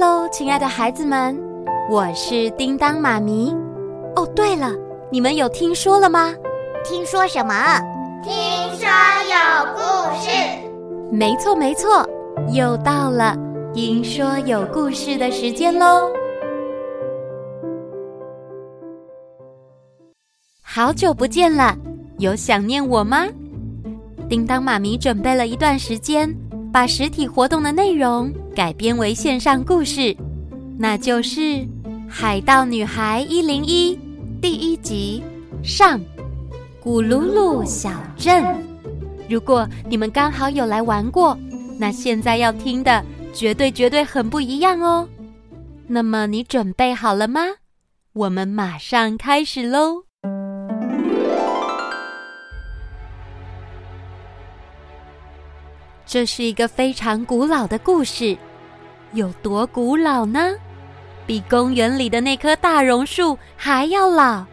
喽，亲爱的孩子们，我是叮当妈咪。哦，对了，你们有听说了吗？听说什么？听说有故事。没错，没错，又到了听说有故事的时间喽。好久不见了，有想念我吗？叮当妈咪准备了一段时间，把实体活动的内容改编为线上故事，那就是《海盗女孩一零一》第一集上，古噜噜小镇。如果你们刚好有来玩过，那现在要听的绝对绝对很不一样哦。那么你准备好了吗？我们马上开始喽。这是一个非常古老的故事，有多古老呢？比公园里的那棵大榕树还要老。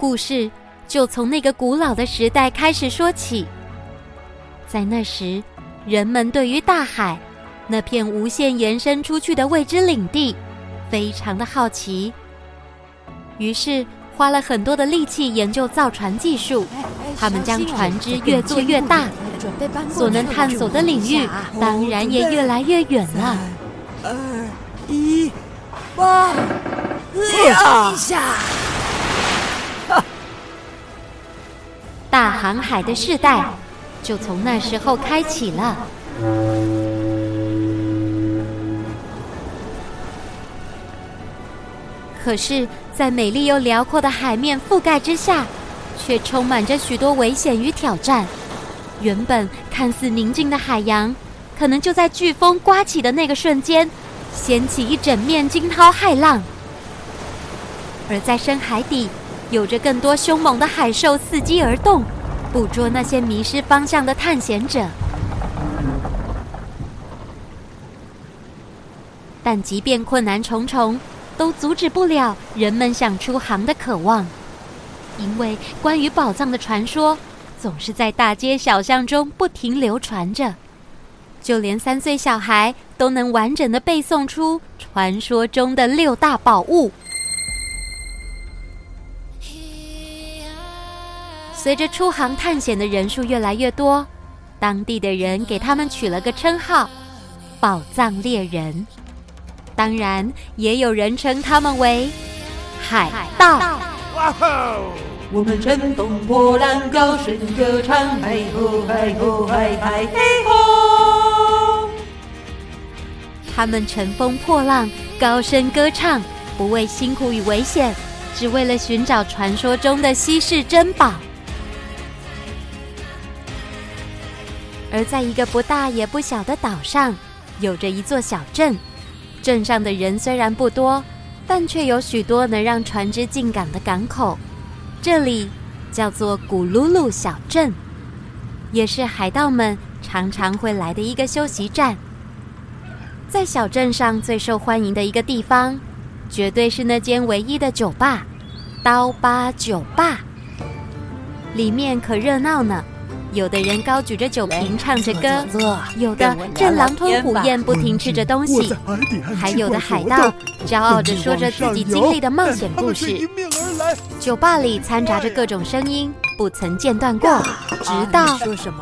故事就从那个古老的时代开始说起。在那时，人们对于大海那片无限延伸出去的未知领地非常的好奇，于是花了很多的力气研究造船技术。他们将船只越做越大。所能探索的领域当然也越来越远了。二一，八，一下！大航海的时代就从那时候开启了。可是，在美丽又辽阔的海面覆盖之下，却充满着许多危险与挑战。原本看似宁静的海洋，可能就在飓风刮起的那个瞬间，掀起一整面惊涛骇浪。而在深海底，有着更多凶猛的海兽伺机而动，捕捉那些迷失方向的探险者。但即便困难重重，都阻止不了人们想出航的渴望，因为关于宝藏的传说。总是在大街小巷中不停流传着，就连三岁小孩都能完整的背诵出传说中的六大宝物。随着出航探险的人数越来越多，当地的人给他们取了个称号“宝藏猎人”，当然也有人称他们为海盗。哇哦我们乘风破浪，高声歌唱，嗨吼嗨吼嗨嗨嘿吼！他们乘风破浪，高声歌唱，不畏辛苦与危险，只为了寻找传说中的稀世珍宝。而在一个不大也不小的岛上，有着一座小镇。镇上的人虽然不多，但却有许多能让船只进港的港口。这里叫做古鲁鲁小镇，也是海盗们常常会来的一个休息站。在小镇上最受欢迎的一个地方，绝对是那间唯一的酒吧——刀疤酒吧。里面可热闹呢。有的人高举着酒瓶唱着歌，有的正狼吞虎咽不停吃着东西，还有的海盗骄傲着说着自己经历的冒险故事。酒吧里掺杂着各种声音，不曾间断过，直到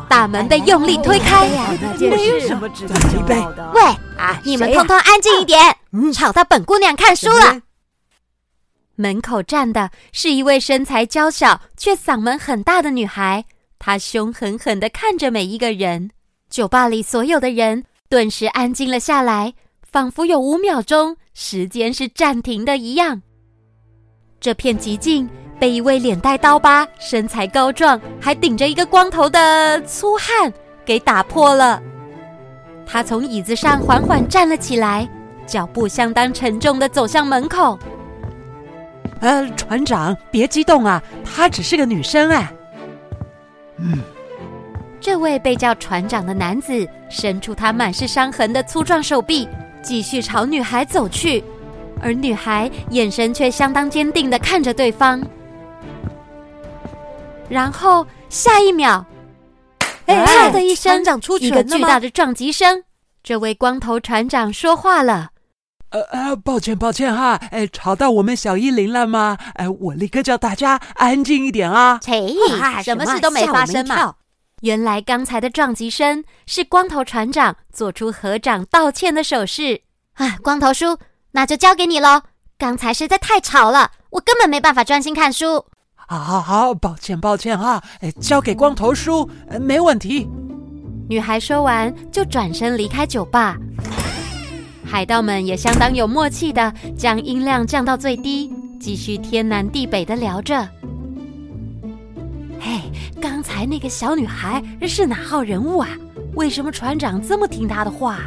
大门被用力推开。没有什么值得骄傲的。喂，你们通通安静一点，吵到本姑娘看书了。门口站的是一位身材娇小却嗓门很大的女孩。他凶狠狠地看着每一个人，酒吧里所有的人顿时安静了下来，仿佛有五秒钟时间是暂停的一样。这片寂静被一位脸带刀疤、身材高壮、还顶着一个光头的粗汉给打破了。他从椅子上缓缓站了起来，脚步相当沉重地走向门口。呃，船长，别激动啊，她只是个女生啊。嗯，这位被叫船长的男子伸出他满是伤痕的粗壮手臂，继续朝女孩走去，而女孩眼神却相当坚定的看着对方。然后下一秒，哎，啪的一声，一个巨大的撞击声，这位光头船长说话了：“呃呃，抱歉抱歉哈，哎，吵到我们小依琳了吗？哎，我立刻叫大家安静一点啊！切，什么事都没发生嘛。原来刚才的撞击声是光头船长做出合掌道歉的手势。啊，光头叔，那就交给你喽。刚才实在太吵了，我根本没办法专心看书。好好好，抱歉抱歉哈，哎，交给光头叔，没问题。女孩说完就转身离开酒吧。海盗们也相当有默契的将音量降到最低，继续天南地北的聊着。嘿，刚才那个小女孩是哪号人物啊？为什么船长这么听她的话？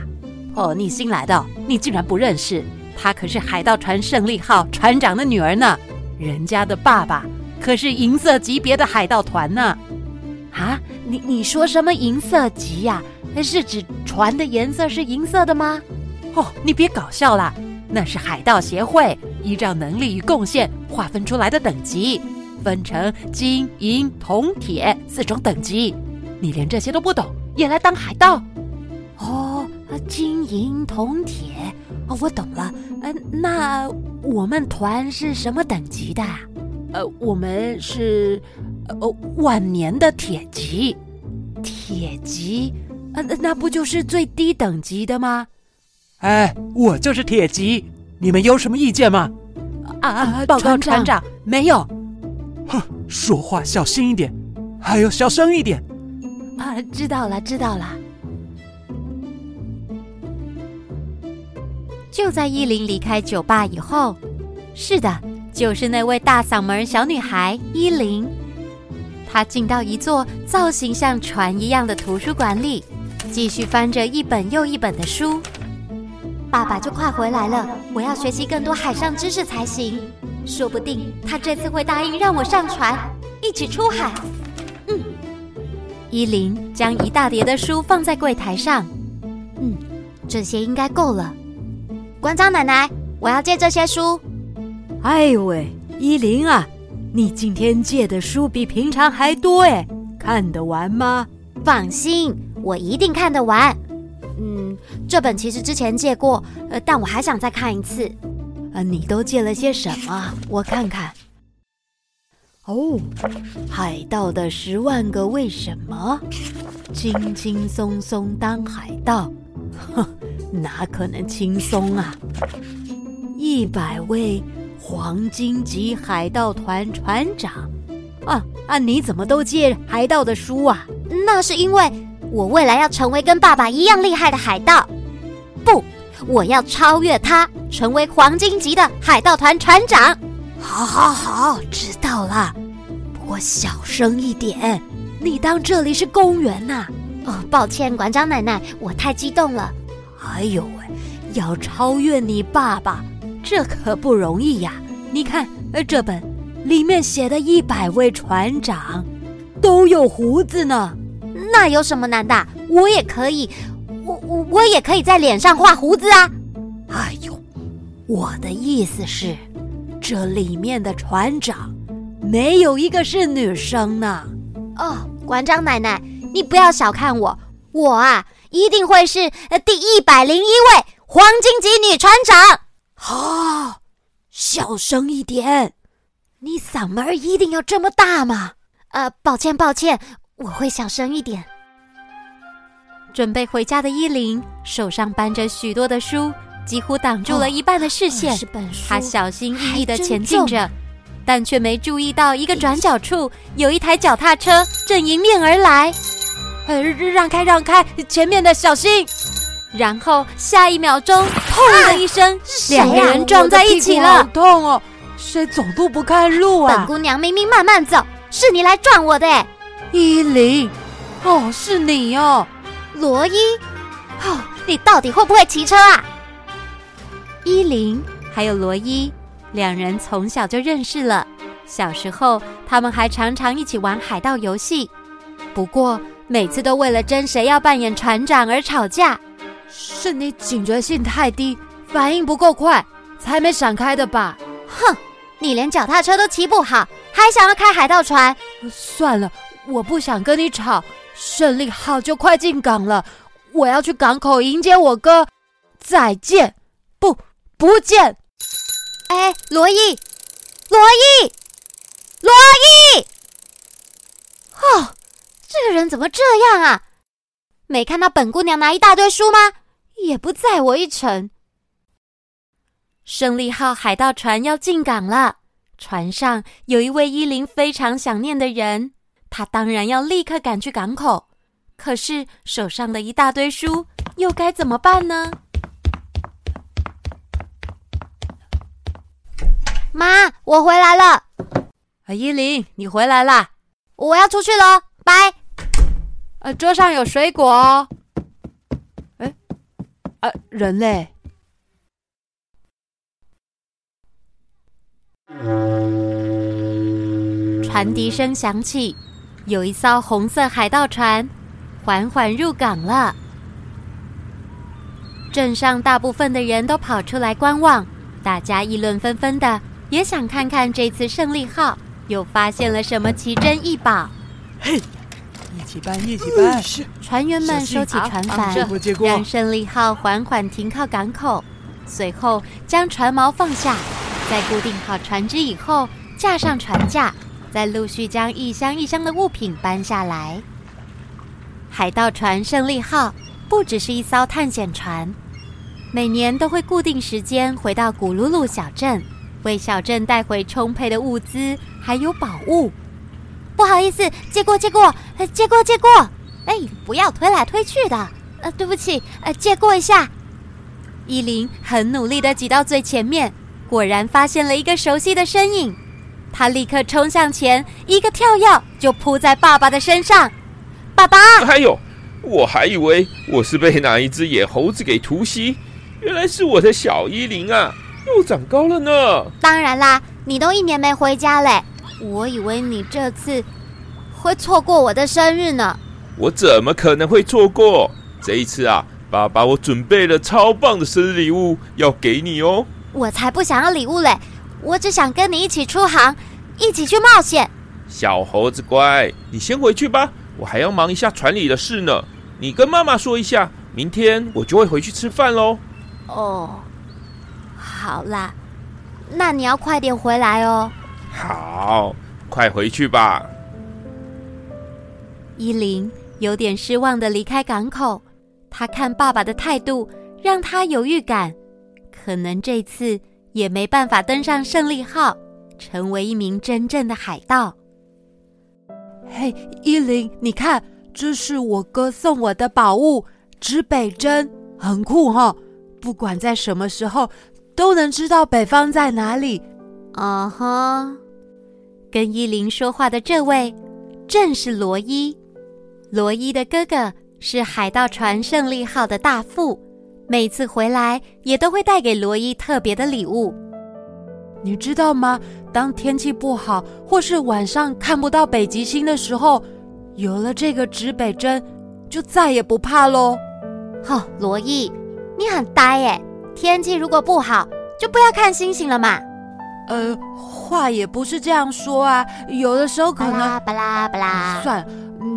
哦，你新来的，你竟然不认识？她可是海盗船胜利号船长的女儿呢，人家的爸爸可是银色级别的海盗团呢。啊，你你说什么银色级呀？是指船的颜色是银色的吗？哦，你别搞笑啦，那是海盗协会依照能力与贡献划分出来的等级，分成金、银、铜、铁四种等级。你连这些都不懂，也来当海盗？哦，金、银、铜、铁，哦，我懂了。嗯、呃，那我们团是什么等级的？呃，我们是呃万年的铁级。铁级？呃，那不就是最低等级的吗？哎，我就是铁级，你们有什么意见吗？啊，报告船长，没有。哼，说话小心一点，还有小声一点。啊，知道了，知道了。就在伊琳离开酒吧以后，是的，就是那位大嗓门小女孩伊琳。她进到一座造型像船一样的图书馆里，继续翻着一本又一本的书。爸爸就快回来了，我要学习更多海上知识才行。说不定他这次会答应让我上船，一起出海。嗯，依琳将一大叠的书放在柜台上。嗯，这些应该够了。馆长奶奶，我要借这些书。哎呦喂，依琳啊，你今天借的书比平常还多哎，看得完吗？放心，我一定看得完。这本其实之前借过，呃，但我还想再看一次。啊，你都借了些什么？我看看。哦，海盗的十万个为什么？轻轻松松当海盗？哼，哪可能轻松啊！一百位黄金级海盗团船长。啊啊，你怎么都借海盗的书啊？那是因为我未来要成为跟爸爸一样厉害的海盗。不，我要超越他，成为黄金级的海盗团船长。好，好，好，知道了。不过小声一点，你当这里是公园呐、啊？哦，抱歉，馆长奶奶，我太激动了。哎呦喂，要超越你爸爸，这可不容易呀！你看，呃，这本里面写的一百位船长都有胡子呢。那有什么难的？我也可以。我我我也可以在脸上画胡子啊！哎呦，我的意思是，这里面的船长没有一个是女生呢。哦，馆长奶奶，你不要小看我，我啊一定会是第一百零一位黄金级女船长。好、哦，小声一点，你嗓门儿一定要这么大吗？呃，抱歉抱歉，我会小声一点。准备回家的伊琳手上搬着许多的书，几乎挡住了一半的视线。她小心翼翼的前进着，但却没注意到一个转角处有一台脚踏车正迎面而来。呃，让开，让开，前面的小心！然后下一秒钟，砰的一声，两个人撞在一起了。好痛哦！谁走路不看路啊？本姑娘明明慢慢走，是你来撞我的。伊琳，哦，是你哦。罗伊，哦，你到底会不会骑车啊？伊琳还有罗伊两人从小就认识了，小时候他们还常常一起玩海盗游戏。不过每次都为了争谁要扮演船长而吵架。是你警觉性太低，反应不够快，才没闪开的吧？哼，你连脚踏车都骑不好，还想要开海盗船？算了，我不想跟你吵。胜利号就快进港了，我要去港口迎接我哥。再见，不，不见！哎，罗伊，罗伊，罗伊！哦，这个人怎么这样啊？没看到本姑娘拿一大堆书吗？也不载我一程。胜利号海盗船要进港了，船上有一位伊琳非常想念的人，她当然要立刻赶去港口。可是手上的一大堆书，又该怎么办呢？妈，我回来了。啊，依琳，你回来啦！我要出去喽，拜。呃，桌上有水果哦。哎，啊，人嘞？船笛声响起，有一艘红色海盗船缓缓入港了。镇上大部分的人都跑出来观望，大家议论纷纷的，也想看看这次胜利号又发现了什么奇珍异宝。嘿，一起搬，一起搬！船员们收起船帆，让胜利号缓缓停靠港口，随后将船锚放下，在固定好船只以后，架上船架。再陆续将一箱一箱的物品搬下来。海盗船胜利号不只是一艘探险船，每年都会固定时间回到古鲁鲁小镇，为小镇带回充沛的物资还有宝物。不好意思，借过借过，借过借过。哎，不要推来推去的。呃，对不起，呃，借过一下。伊琳很努力地挤到最前面，果然发现了一个熟悉的身影。他立刻冲向前，一个跳跃就扑在爸爸的身上。爸爸！哎呦，我还以为我是被哪一只野猴子给突袭，原来是我的小依琳啊，又长高了呢。当然啦，你都一年没回家嘞，我以为你这次会错过我的生日呢。我怎么可能会错过？这一次啊，爸爸，我准备了超棒的生日礼物要给你哦。我才不想要礼物嘞。我只想跟你一起出航，一起去冒险。小猴子乖，你先回去吧，我还要忙一下船里的事呢。你跟妈妈说一下，明天我就会回去吃饭喽。哦，好啦，那你要快点回来哦。好，快回去吧。依琳有点失望的离开港口，她看爸爸的态度，让她有预感，可能这次。也没办法登上胜利号，成为一名真正的海盗。嘿，依琳，你看，这是我哥送我的宝物——指北针，很酷哈！不管在什么时候，都能知道北方在哪里。啊哈、uh，huh. 跟依琳说话的这位，正是罗伊。罗伊的哥哥是海盗船胜利号的大副。每次回来也都会带给罗伊特别的礼物，你知道吗？当天气不好或是晚上看不到北极星的时候，有了这个指北针，就再也不怕喽。好、哦，罗伊，你很呆耶！天气如果不好，就不要看星星了嘛。呃，话也不是这样说啊，有的时候可能……巴拉巴拉巴拉。算了，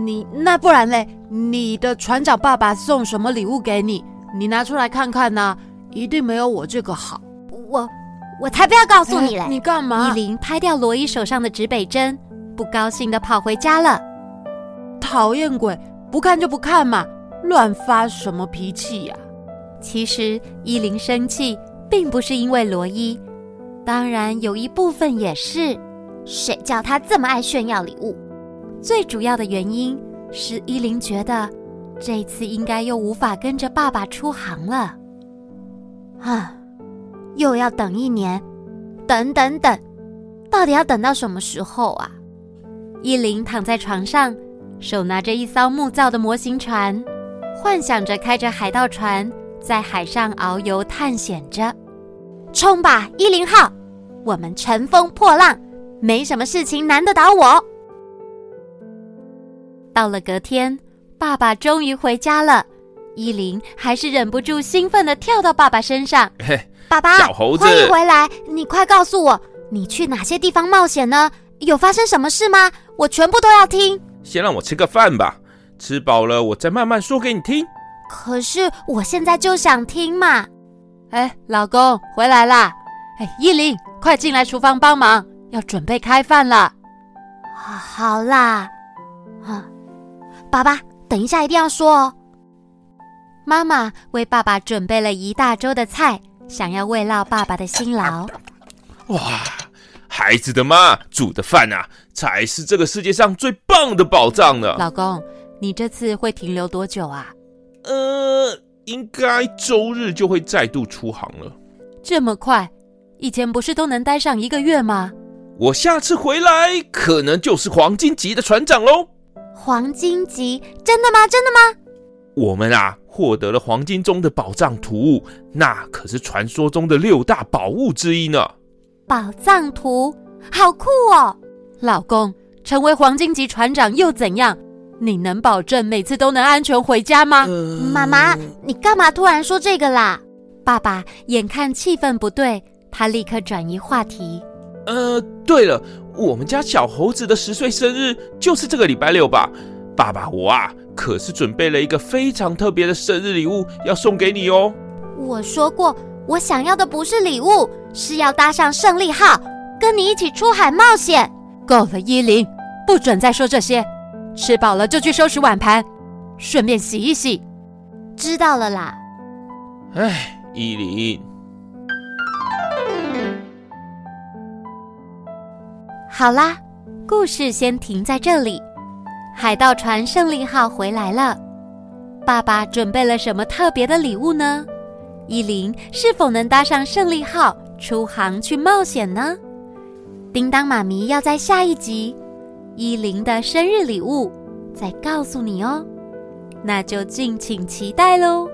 你那不然嘞？你的船长爸爸送什么礼物给你？你拿出来看看呐、啊，一定没有我这个好。我我才不要告诉你嘞！你干嘛？依琳拍掉罗伊手上的指北针，不高兴的跑回家了。讨厌鬼，不看就不看嘛，乱发什么脾气呀、啊？其实依琳生气并不是因为罗伊，当然有一部分也是，谁叫他这么爱炫耀礼物？最主要的原因是依琳觉得。这次应该又无法跟着爸爸出航了，啊！又要等一年，等等等，到底要等到什么时候啊？伊琳躺在床上，手拿着一艘木造的模型船，幻想着开着海盗船在海上遨游探险着。冲吧，伊琳号！我们乘风破浪，没什么事情难得倒我。到了隔天。爸爸终于回家了，依琳还是忍不住兴奋的跳到爸爸身上。嘿，爸爸，小猴子，欢迎回来！你快告诉我，你去哪些地方冒险呢？有发生什么事吗？我全部都要听。先让我吃个饭吧，吃饱了我再慢慢说给你听。可是我现在就想听嘛。哎，老公回来啦！哎，依琳，快进来厨房帮忙，要准备开饭了。好啦，啊，爸爸，等一下一定要说哦。妈妈为爸爸准备了一大桌的菜，想要慰劳爸爸的辛劳。哇，孩子的妈煮的饭啊，才是这个世界上最棒的宝藏呢。老公，你这次会停留多久啊？呃，应该周日就会再度出航了。这么快？以前不是都能待上一个月吗？我下次回来可能就是黄金级的船长喽。黄金级？真的吗？真的吗？我们啊，获得了黄金中的宝藏图，那可是传说中的六大宝物之一呢。宝藏图，好酷哦！老公，成为黄金级船长又怎样？你能保证每次都能安全回家吗？呃、妈妈，你干嘛突然说这个啦？爸爸眼看气氛不对，他立刻转移话题。呃，对了，我们家小猴子的十岁生日就是这个礼拜六吧？爸爸，我啊，可是准备了一个非常特别的生日礼物要送给你哦。我说过，我想要的不是礼物，是要搭上胜利号，跟你一起出海冒险。够了，依琳，不准再说这些。吃饱了就去收拾碗盘，顺便洗一洗。知道了啦。哎，依琳。好啦，故事先停在这里。海盗船胜利号回来了，爸爸准备了什么特别的礼物呢？依琳是否能搭上胜利号出航去冒险呢？叮当妈咪要在下一集依琳的生日礼物再告诉你哦，那就敬请期待喽。